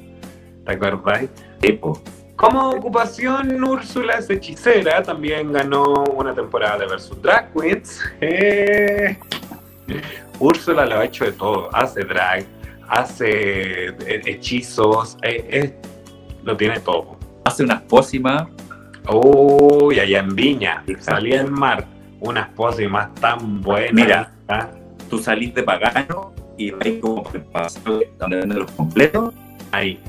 ¿Te acuerdas? Tipo. Como ocupación, Úrsula es hechicera, también ganó una temporada de Versus Drag Queens. Eh, Úrsula lo ha hecho de todo, hace drag, hace eh, hechizos, eh, lo tiene todo. Hace unas pócimas. Uy, allá en Viña, salía en mar, unas pócimas tan buenas. Mira, ¿ah? tú salís de pagano y vais como por el paso donde venden los completos, ahí,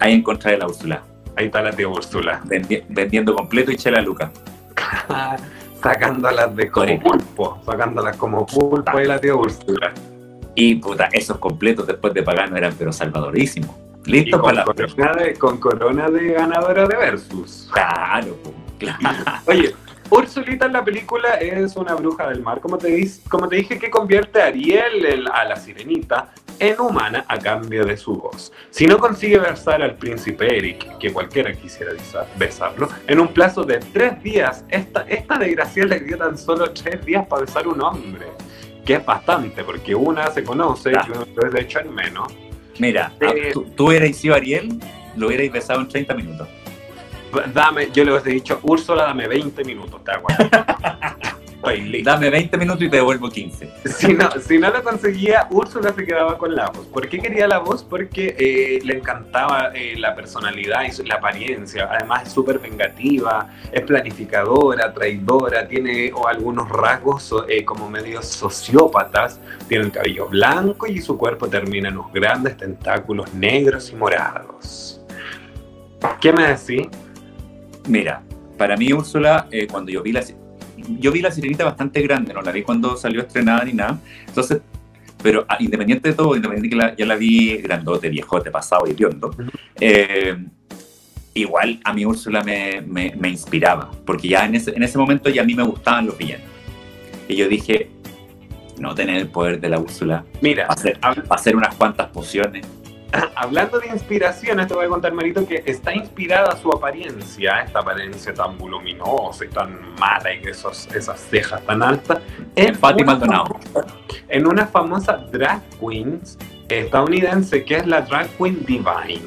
ahí encontrás la Úrsula. Ahí está la tía Úrsula. vendiendo completo y chela Luca. [laughs] sacándolas de como pulpo, sacándolas como pulpo y la tía Úrsula. Y puta, esos completos después de Pagano eran pero salvadorísimos. Listo para la corona de, con corona de ganadora de Versus. Claro, claro. Oye, Ursulita en la película es una bruja del mar, como te, como te dije, que convierte a Ariel, a la sirenita, en humana a cambio de su voz. Si no consigue besar al príncipe Eric, que cualquiera quisiera besarlo, en un plazo de tres días, esta, esta desgracia le dio tan solo tres días para besar un hombre, que es bastante, porque una se conoce y uno de hecho en menos. Mira, eh, tú, tú hubierais sido Ariel, lo hubierais besado en 30 minutos. Dame, yo le hubiese dicho, Úrsula, dame 20 minutos, te aguanto. [laughs] Dame 20 minutos y te devuelvo 15. Si no, si no lo conseguía, Úrsula se quedaba con la voz. ¿Por qué quería la voz? Porque eh, le encantaba eh, la personalidad y la apariencia. Además, es súper vengativa, es planificadora, traidora, tiene algunos rasgos eh, como medio sociópatas. Tiene el cabello blanco y su cuerpo termina en unos grandes tentáculos negros y morados. ¿Qué me decís? Mira, para mí Úrsula, cuando yo vi la yo vi la sirenita bastante grande, no la vi cuando salió estrenada ni nada. Entonces, pero ah, independiente de todo, independiente que ya la vi grandote, viejote, pasado y piondo, eh, igual a mí Úrsula me, me, inspiraba, porque ya en ese, en ese momento ya a mí me gustaban los villanos. Y yo dije, no tener el poder de la Úrsula, mira, hacer, hacer unas cuantas pociones [clears throat] hablando de inspiraciones, te voy a contar, Marito, que está inspirada su apariencia, esta apariencia tan voluminosa y tan mala y esos, esas cejas tan altas, en Fátima Maldonado. En una famosa drag queen estadounidense que es la drag queen Divine.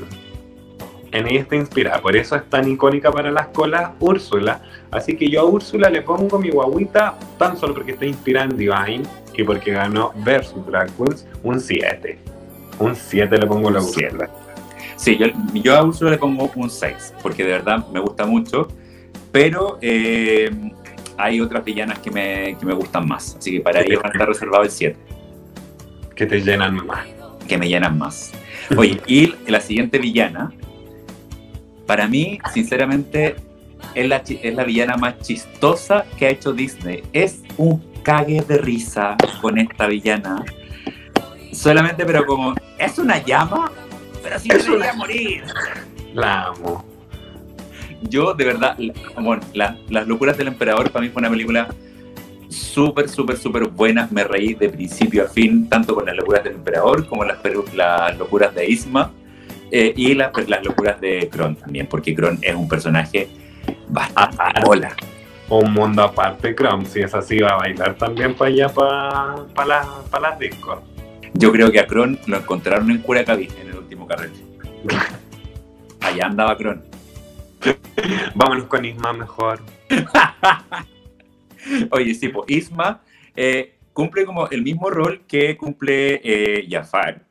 En ella está inspirada, por eso es tan icónica para las colas Úrsula. Así que yo a Úrsula le pongo mi guaguita tan solo porque está inspirada en Divine y porque ganó Versus Drag Queens un 7. Un 7 le pongo la Úrsula. Sí, yo, yo, a Úrsula le pongo un 6, porque de verdad me gusta mucho, pero eh, hay otras villanas que me, que me gustan más, así que para ello van a estar reservado el 7. Que te llenan más. Que me llenan más. Oye, [laughs] y la siguiente villana, para mí, sinceramente, es la, es la villana más chistosa que ha hecho Disney. Es un cague de risa con esta villana Solamente, pero como, ¿es una llama? Pero si no a morir. La amo. Yo, de verdad, bueno, Las locuras del emperador para mí fue una película súper, súper, súper buena. Me reí de principio a fin, tanto con las locuras del emperador como las, las locuras de Isma eh, y las, las locuras de Kron también, porque Kron es un personaje bastante hola. Un mundo aparte, Kron, si es así, va a bailar también para allá, para, para, para las discos. Yo creo que a Kron lo encontraron en Curacaví en el último carrete. Allá andaba Kron. [laughs] Vámonos con Isma mejor. [laughs] Oye, sí, pues Isma eh, cumple como el mismo rol que cumple eh, Jafar.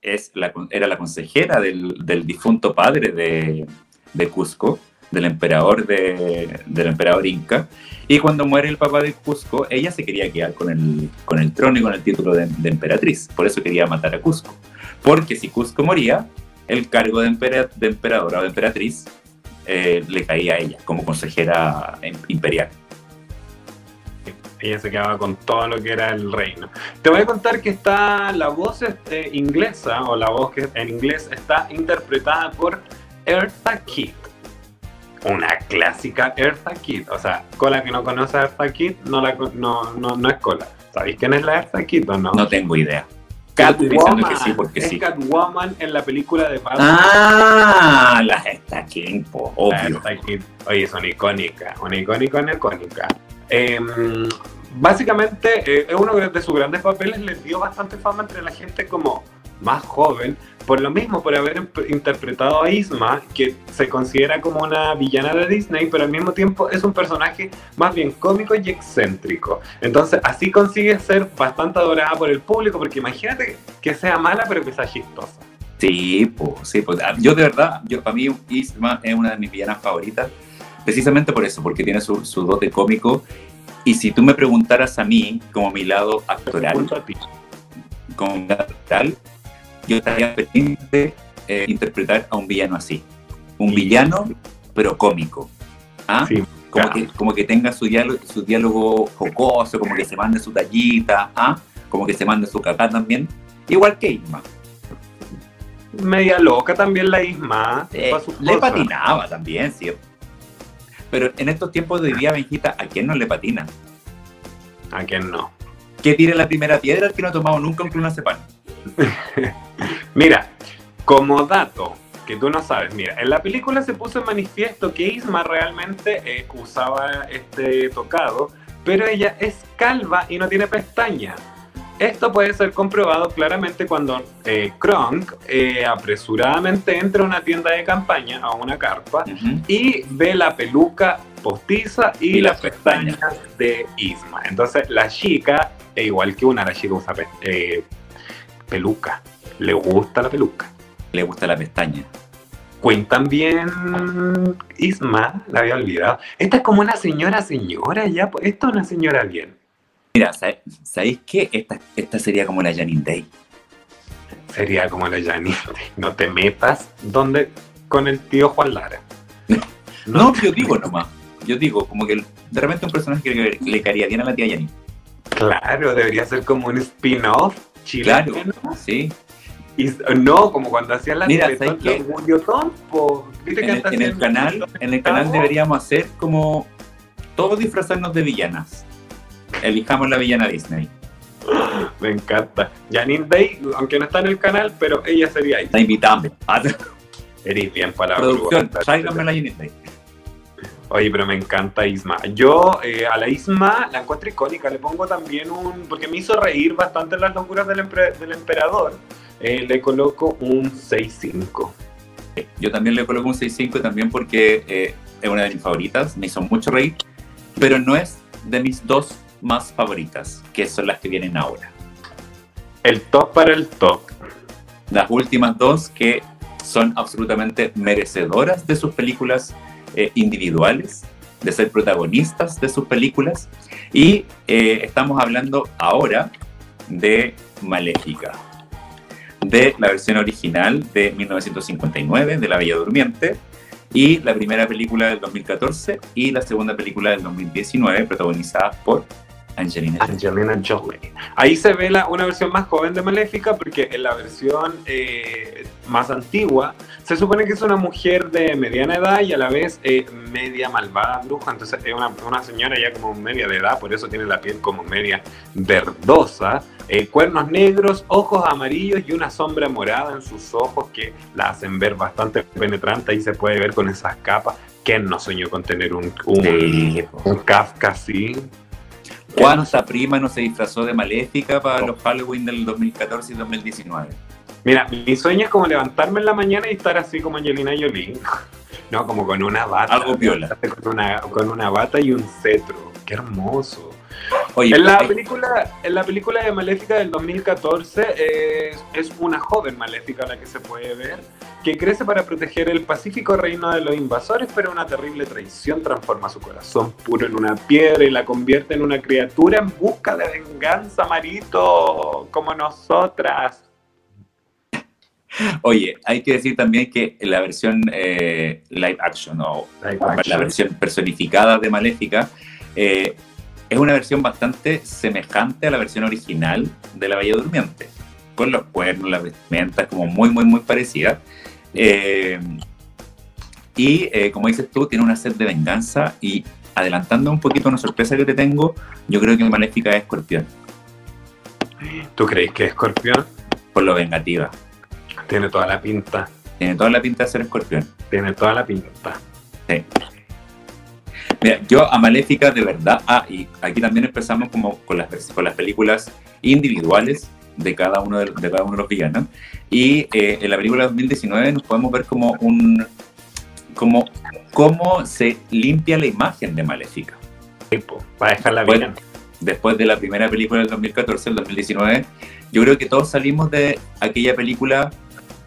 Es la, era la consejera del, difunto padre de, de Cusco del emperador, de, del emperador inca. Y cuando muere el papá de Cusco, ella se quería quedar con el, con el trono y con el título de, emperatriz. Por eso quería matar a Cusco. Porque si Cusco moría, el cargo de, de emperadora o de emperatriz eh, le caía a ella como consejera imperial. Ella se quedaba con todo lo que era el reino. Te voy a contar que está la voz este, inglesa, o la voz que en inglés está interpretada por Eartha Kitt. Una clásica Eartha Kitt. O sea, cola que no conoce a Eartha Kitt no, la, no, no, no es cola. ¿Sabéis quién es la Eartha Kitt o no? No tengo idea. Catwoman. Que sí porque es Catwoman en la película de Batman. Ah, la Eartha Kitt, obvio. La Kitt. Oye, son icónicas. Una icónica, una icónica. Em, básicamente, eh, es uno de sus grandes papeles, le dio bastante fama entre la gente como más joven, por lo mismo, por haber interpretado a Isma, que se considera como una villana de Disney, pero al mismo tiempo es un personaje más bien cómico y excéntrico. Entonces, así consigue ser bastante adorada por el público, porque imagínate que sea mala, pero que sea chistosa. Sí, pues, sí, pues. Yo de verdad, yo para mí Isma es una de mis villanas favoritas Precisamente por eso, porque tiene su, su dote cómico. Y si tú me preguntaras a mí, como mi lado actoral, como tal, yo estaría feliz de eh, interpretar a un villano así. Un villano, pero cómico. ¿Ah? como, que, como que tenga su diálogo, su diálogo jocoso, como que se mande su tallita, ¿ah? como que se mande su cacá también. Igual que Isma. Media loca también la Isma. Eh, le patinaba también, sí pero en estos tiempos de día, Benjita, ¿a quién no le patina? ¿A quién no? ¿Qué tire la primera piedra el que no ha tomado nunca un clonazepam? [laughs] Mira, como dato que tú no sabes, mira, en la película se puso en manifiesto que Isma realmente eh, usaba este tocado, pero ella es calva y no tiene pestañas. Esto puede ser comprobado claramente cuando eh, Kronk eh, apresuradamente entra a una tienda de campaña, a una carpa, y ve la peluca postiza y, las pestañas de Isma. Entonces la chica, e igual que una, la chica usa eh, peluca. Le gusta la peluca. Le gusta la pestaña. Queen también, Isma, la había olvidado. Esta es como una señora, señora, ya. Pues, esto es una señora bien. Mira, ¿sabéis qué? Esta, esta sería como la Janine Day. Sería como la Janine Day. No te metas donde con el tío Juan Lara. [laughs] no, yo digo nomás. Yo digo, como que de repente un personaje que le, caería bien a la tía Janine. Claro, debería ser como un spin-off chileno. Claro, sí. Y, no, como cuando hacían la Mira, ¿sabes qué? En, en, el canal, en el canal deberíamos hacer como todos disfrazarnos de villanas elijamos la villana Disney. Me encanta. Janine Day, aunque no está en el canal, pero ella sería ahí. La invitamos. [laughs] Eres bien para Producción, tráigame la Janine Day. Oye, pero me encanta Isma. Yo eh, a la Isma la encuentro icónica. Le pongo también un. Porque me hizo reír bastante las locuras del, del emperador. Eh, le coloco un 6-5. Yo también le coloco un 6-5 también porque eh, es una de mis favoritas. Me hizo mucho reír. Pero no es de mis dos más favoritas, que son las que vienen ahora. El top para el top. Las últimas dos que son absolutamente merecedoras de sus películas eh, individuales, de ser protagonistas de sus películas. Y eh, estamos hablando ahora de Maléfica, de la versión original de 1959, de La Bella Durmiente, y la primera película del 2014 y la segunda película del 2019, protagonizadas por Angelina Jolie. Ahí se ve la, una versión más joven de Maléfica porque en la versión eh, más antigua se supone que es una mujer de mediana edad y a la vez eh, media malvada bruja. Entonces es una, una, señora ya como media de edad, por eso tiene la piel como media verdosa, eh, cuernos negros, ojos amarillos y una sombra morada en sus ojos que la hacen ver bastante penetrante. Ahí se puede ver con esas capas. ¿Quién no soñó con tener un, un, un Kafka así? ¿Cuánta prima no se disfrazó de maléfica para los Halloween del 2014 y 2019? Mira, mi sueño es como levantarme en la mañana y estar así como Angelina Jolie. [laughs] No, como con una bata. Algo piola. [laughs] Con una, con una bata y un cetro. Qué hermoso. Oye, en, la película, en la película de Maléfica del 2014 es una joven maléfica la que se puede ver, que crece para proteger el pacífico reino de los invasores, pero una terrible traición transforma su corazón puro en una piedra y la convierte en una criatura en busca de venganza, Marito, como nosotras. Oye, hay que decir también que la versión eh, live action o Live la versión personificada de Maléfica eh, es una versión bastante semejante a la versión original de La Bella Durmiente, con los cuernos, las vestimentas, como muy, muy, muy parecida. Eh, y como dices tú, tiene una sed de venganza y adelantando un poquito una sorpresa que te tengo, yo creo que Maléfica es escorpión, ¿Tú crees que Escorpión por lo vengativa. Tiene toda la pinta? Tiene toda la pinta de ser escorpión. Tiene toda la pinta. Sí. Mira, yo a Maléfica de verdad, ah, y aquí también empezamos como con las, con las películas individuales de cada uno de, de cada uno de los villanos. Y eh, en la película 2019 nos podemos ver como un como cómo se limpia la imagen de Maléfica. Para dejarla Bueno. bien. Después de la primera película del 2014, el 2019, yo creo que todos salimos de aquella película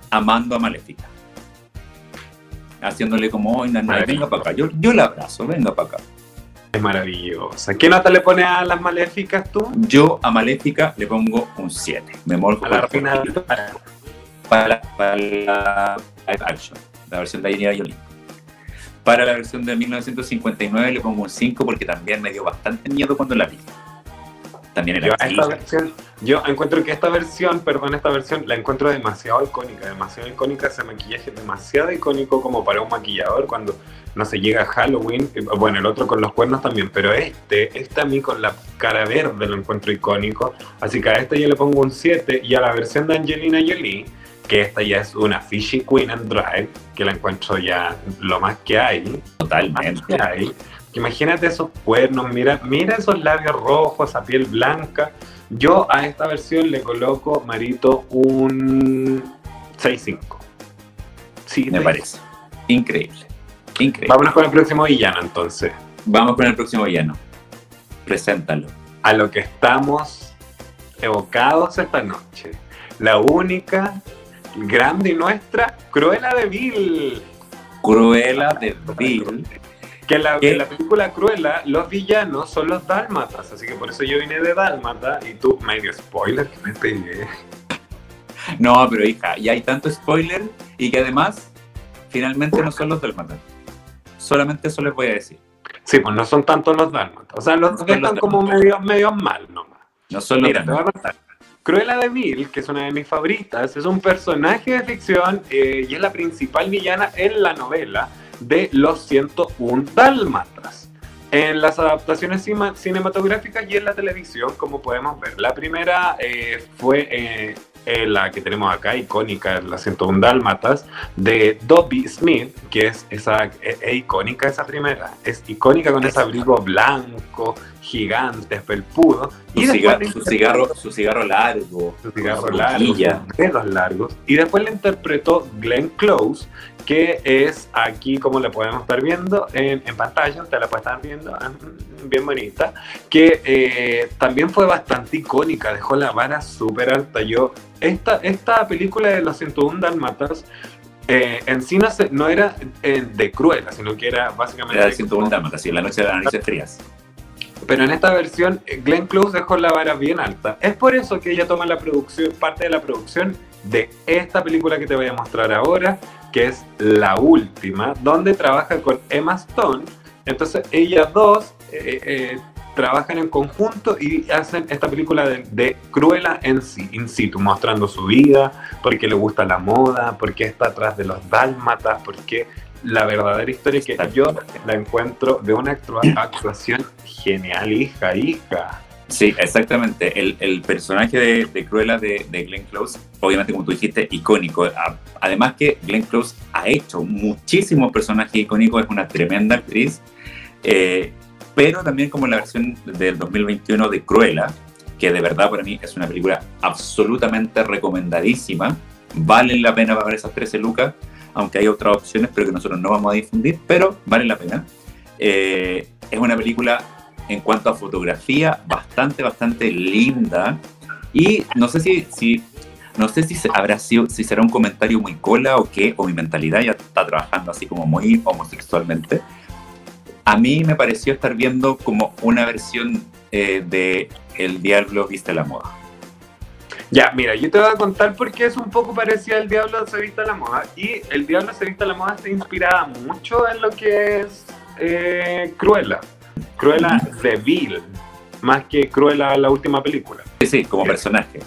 amando a Maléfica. Haciéndole como, "Oye, nana, venga para acá. Yo, yo la abrazo, venga para acá. Es maravillosa. ¿Qué nota le pones a las maléficas tú? Yo a Maléfica le pongo un 7. Me morjo A la reina. Para. para, para la action, la versión de Angelina Jolie. Para la versión de 1959 le pongo un 5 porque también me dio bastante miedo cuando la vi. También Yo, era a esta versión, yo encuentro que esta versión, perdón, esta versión la encuentro demasiado icónica, demasiado icónica, ese maquillaje es demasiado icónico como para un maquillador cuando no se llega a Halloween, eh, bueno, el otro con los cuernos también, pero este, este a mí con la cara verde lo encuentro icónico, así que a este yo le pongo un 7 y a la versión de Angelina Jolie, que esta ya es una Fishy Queen and Drive, que la encuentro ya lo más que hay, totalmente. que hay. Imagínate esos cuernos, mira, mira esos labios rojos, esa piel blanca. Yo a esta versión le coloco, Marito, un 6-5. Sí, Me parece. Increíble. Increíble. Vámonos con el próximo villano entonces. Vamos con el próximo villano. Preséntalo. A lo que estamos evocados esta noche. La única, grande y nuestra, Cruella de Vil. Cruella de Vil. Que en la, la película Cruella, los villanos son los dálmatas, así que por eso yo vine de dálmata y tú, medio spoiler que me pegué. No, pero hija, ya hay tanto spoiler y que además, finalmente no son los del matar. Solamente eso les voy a decir. Sí, pues no son tantos los dálmatas, o sea, los No que están los como medio, medio mal nomás. No son los Mira, te voy a contar. Cruella de Vil, que es una de mis favoritas, es un personaje de ficción eh, y es la principal villana en la novela de Los 101 Dálmatas. En las adaptaciones cinematográficas y en la televisión, como podemos ver. La primera eh, fue eh, eh, la que tenemos acá, icónica, la 101 Dálmatas, de Dobby Smith, que es esa, es, es icónica esa primera. Es icónica con ese abrigo blanco, gigante, felpudo. Su, cigarro, le su, cigarro, su cigarro largo, su cigarro largo, sus dedos largos. Y después le interpretó Glenn Close, que es aquí, como le podemos estar viendo en, en pantalla, usted la puede estar viendo, ah, bien bonita, que eh, también fue bastante icónica, dejó la vara súper alta. Yo, esta, esta película de los 101 Dalmatas, eh, en sí no, se- no era eh, de Cruella, sino que era básicamente... Era el 101 Dálmatas, sí, la noche de las narices frías. Pero en esta versión, Glenn Close dejó la vara bien alta. Es por eso que ella toma la producción, parte de la producción de esta película que te voy a mostrar ahora, que es la última, donde trabaja con Emma Stone. Entonces, ellas dos eh, eh, trabajan en conjunto y hacen esta película de, de Cruella en sí, in situ, mostrando su vida, por qué le gusta la moda, por qué está atrás de los dálmatas, por qué la verdadera historia que yo la encuentro de una actua- actuación genial, hija, hija. Sí, exactamente. El, el personaje de, de Cruella de, de Glenn Close, obviamente como tú dijiste, icónico. Además que Glenn Close ha hecho muchísimos personajes icónicos, es una tremenda actriz, eh, pero también como la versión del 2021 de Cruella, que de verdad para mí es una película absolutamente recomendadísima, valen la pena pagar esas 13 lucas, aunque hay otras opciones, pero que nosotros no vamos a difundir, pero valen la pena. Eh, es una película en cuanto a fotografía bastante, bastante linda. Y no sé si no sé si se- habrá sido, si será un comentario muy cola o qué, o mi mentalidad ya está trabajando así como muy homosexualmente. A mí me pareció estar viendo como una versión eh, de El Diablo Viste la Moda. Ya, mira, yo te voy a contar por qué es un poco parecido al Diablo se vista a la moda. Y el Diablo se vista a la moda está inspirada mucho en lo que es eh, Cruella. Cruella de Vil, más que Cruella la última película. Sí, sí, como personaje.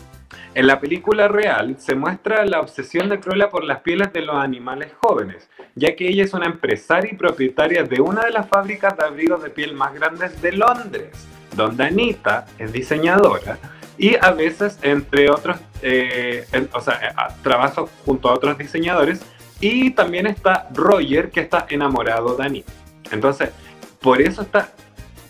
En la película real se muestra la obsesión de Cruella por las pieles de los animales jóvenes, ya que ella es una empresaria y propietaria de una de las fábricas de abrigos de piel más grandes de Londres, donde Anita es diseñadora y a veces, entre otros, eh, o sea, eh, trabaja junto a otros diseñadores y también está Roger, que está enamorado de Anita. Entonces, por eso está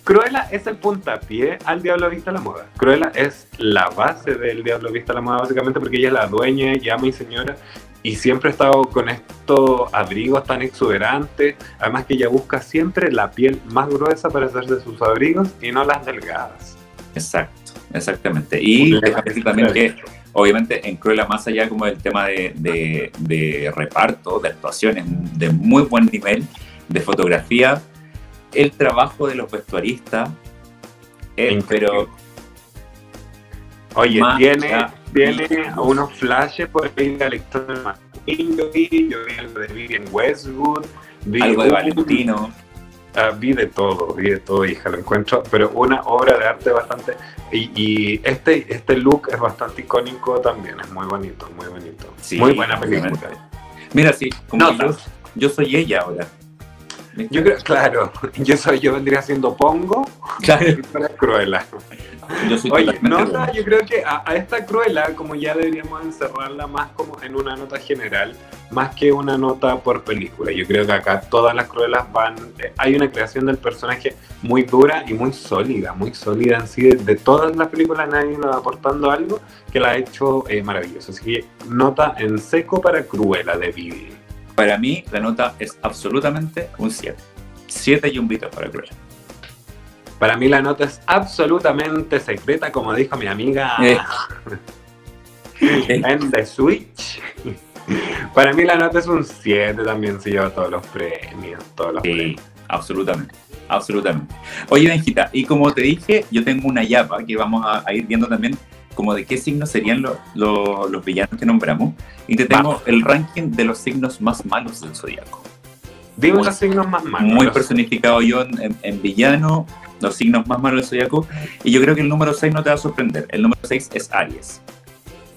Cruella es el puntapié al Diablo Vista a la Moda. Cruella es la base del Diablo Vista a la Moda, básicamente porque ella es la dueña, llama y señora, y siempre ha estado con estos abrigos tan exuberantes. Además que ella busca siempre la piel más gruesa para hacerse sus abrigos y no las delgadas. Exacto, exactamente. Y déjame decir también que, obviamente, en Cruella, más allá como del tema de, de- de reparto, de actuaciones de muy buen nivel, de fotografía, el trabajo de los vestuaristas, es, Increíble. pero Oye, tiene, allá. tiene unos flashes por ahí de Alexander McQueen, yo vi, yo vi algo de Vivian Westwood, vi algo de Valentino. Ah, vi de todo, vi de todo, hija, lo encuentro, pero una obra de arte bastante. Y, y este, este look es bastante icónico también, es muy bonito, muy bonito. Sí, muy buena película. Mira, sí, como No, yo, yo soy ella ahora. Yo creo, claro, [laughs] yo soy, yo vendría siendo Pongo [laughs] Claro, eres Cruella. yo soy Oye, nota, yo creo que a, a esta Cruella, como ya deberíamos encerrarla más como en una nota general, más que una nota por película. Yo creo que acá todas las Cruellas van, eh, hay una creación del personaje muy dura y muy sólida, muy sólida en sí. De, de todas las películas nadie nos va aportando algo que la ha hecho eh, maravilloso. Así que nota en seco para Cruella de Vivi. Para mí, la nota es absolutamente un 7. 7 y un bito para Cruella. Para mí la nota es absolutamente secreta, como dijo mi amiga Eh. [laughs] en The Switch. Para mí la nota es un 7 también, se lleva todos los premios, todos los Sí, premios. absolutamente. Absolutamente. Oye, Benjita, y como te dije, yo tengo una yapa que vamos a, a ir viendo también como de qué signos serían lo- lo- los villanos que nombramos. Y te tengo Vamos. el ranking de los signos más malos del zodiaco. Dime los signos más malos. Muy personificado yo en, en- en villano, los signos más malos del zodiaco. Y yo creo que el número 6 no te va a sorprender. El número 6 es Aries.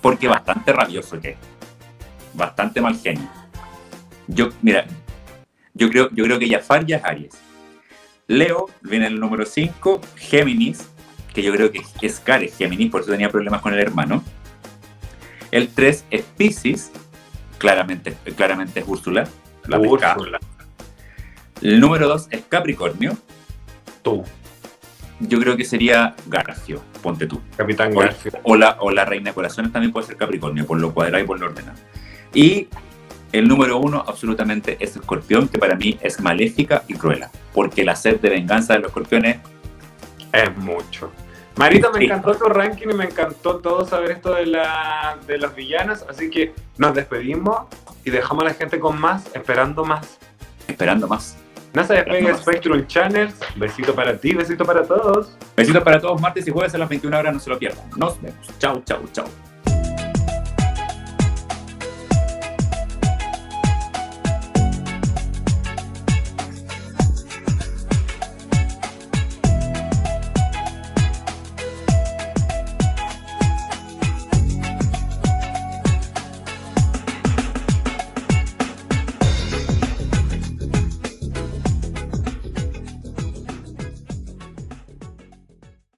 Porque bastante rabioso que es. Bastante mal genio. Yo, mira, yo creo, yo creo que Jafar ya es Aries. Leo viene el número 5, Géminis, que yo creo que es Care Géminis, por eso tenía problemas con el hermano. El 3 es Pisces, claramente, claramente es Úrsula, la. Úrsula, El número 2 es Capricornio, tú, yo creo que sería Garfio, ponte tú. Capitán O, Garfield. o la, o la Reina de Corazones también puede ser Capricornio, por lo cuadrado y por lo ordenado. Y el número uno absolutamente es Escorpión, que para mí es maléfica y cruela, porque la sed de venganza de los escorpiones Es mucho. Marita, me encantó tu ranking y me encantó todo saber esto de, la, de los villanos, así que nos despedimos y dejamos a la gente con más, esperando más. esperando más. No se despegue. Spectrum Channels. Besito para ti, besito para todos. Besitos para todos, martes y jueves a las 21 horas, no se lo pierdan. Nos vemos. Chau, chau, chau.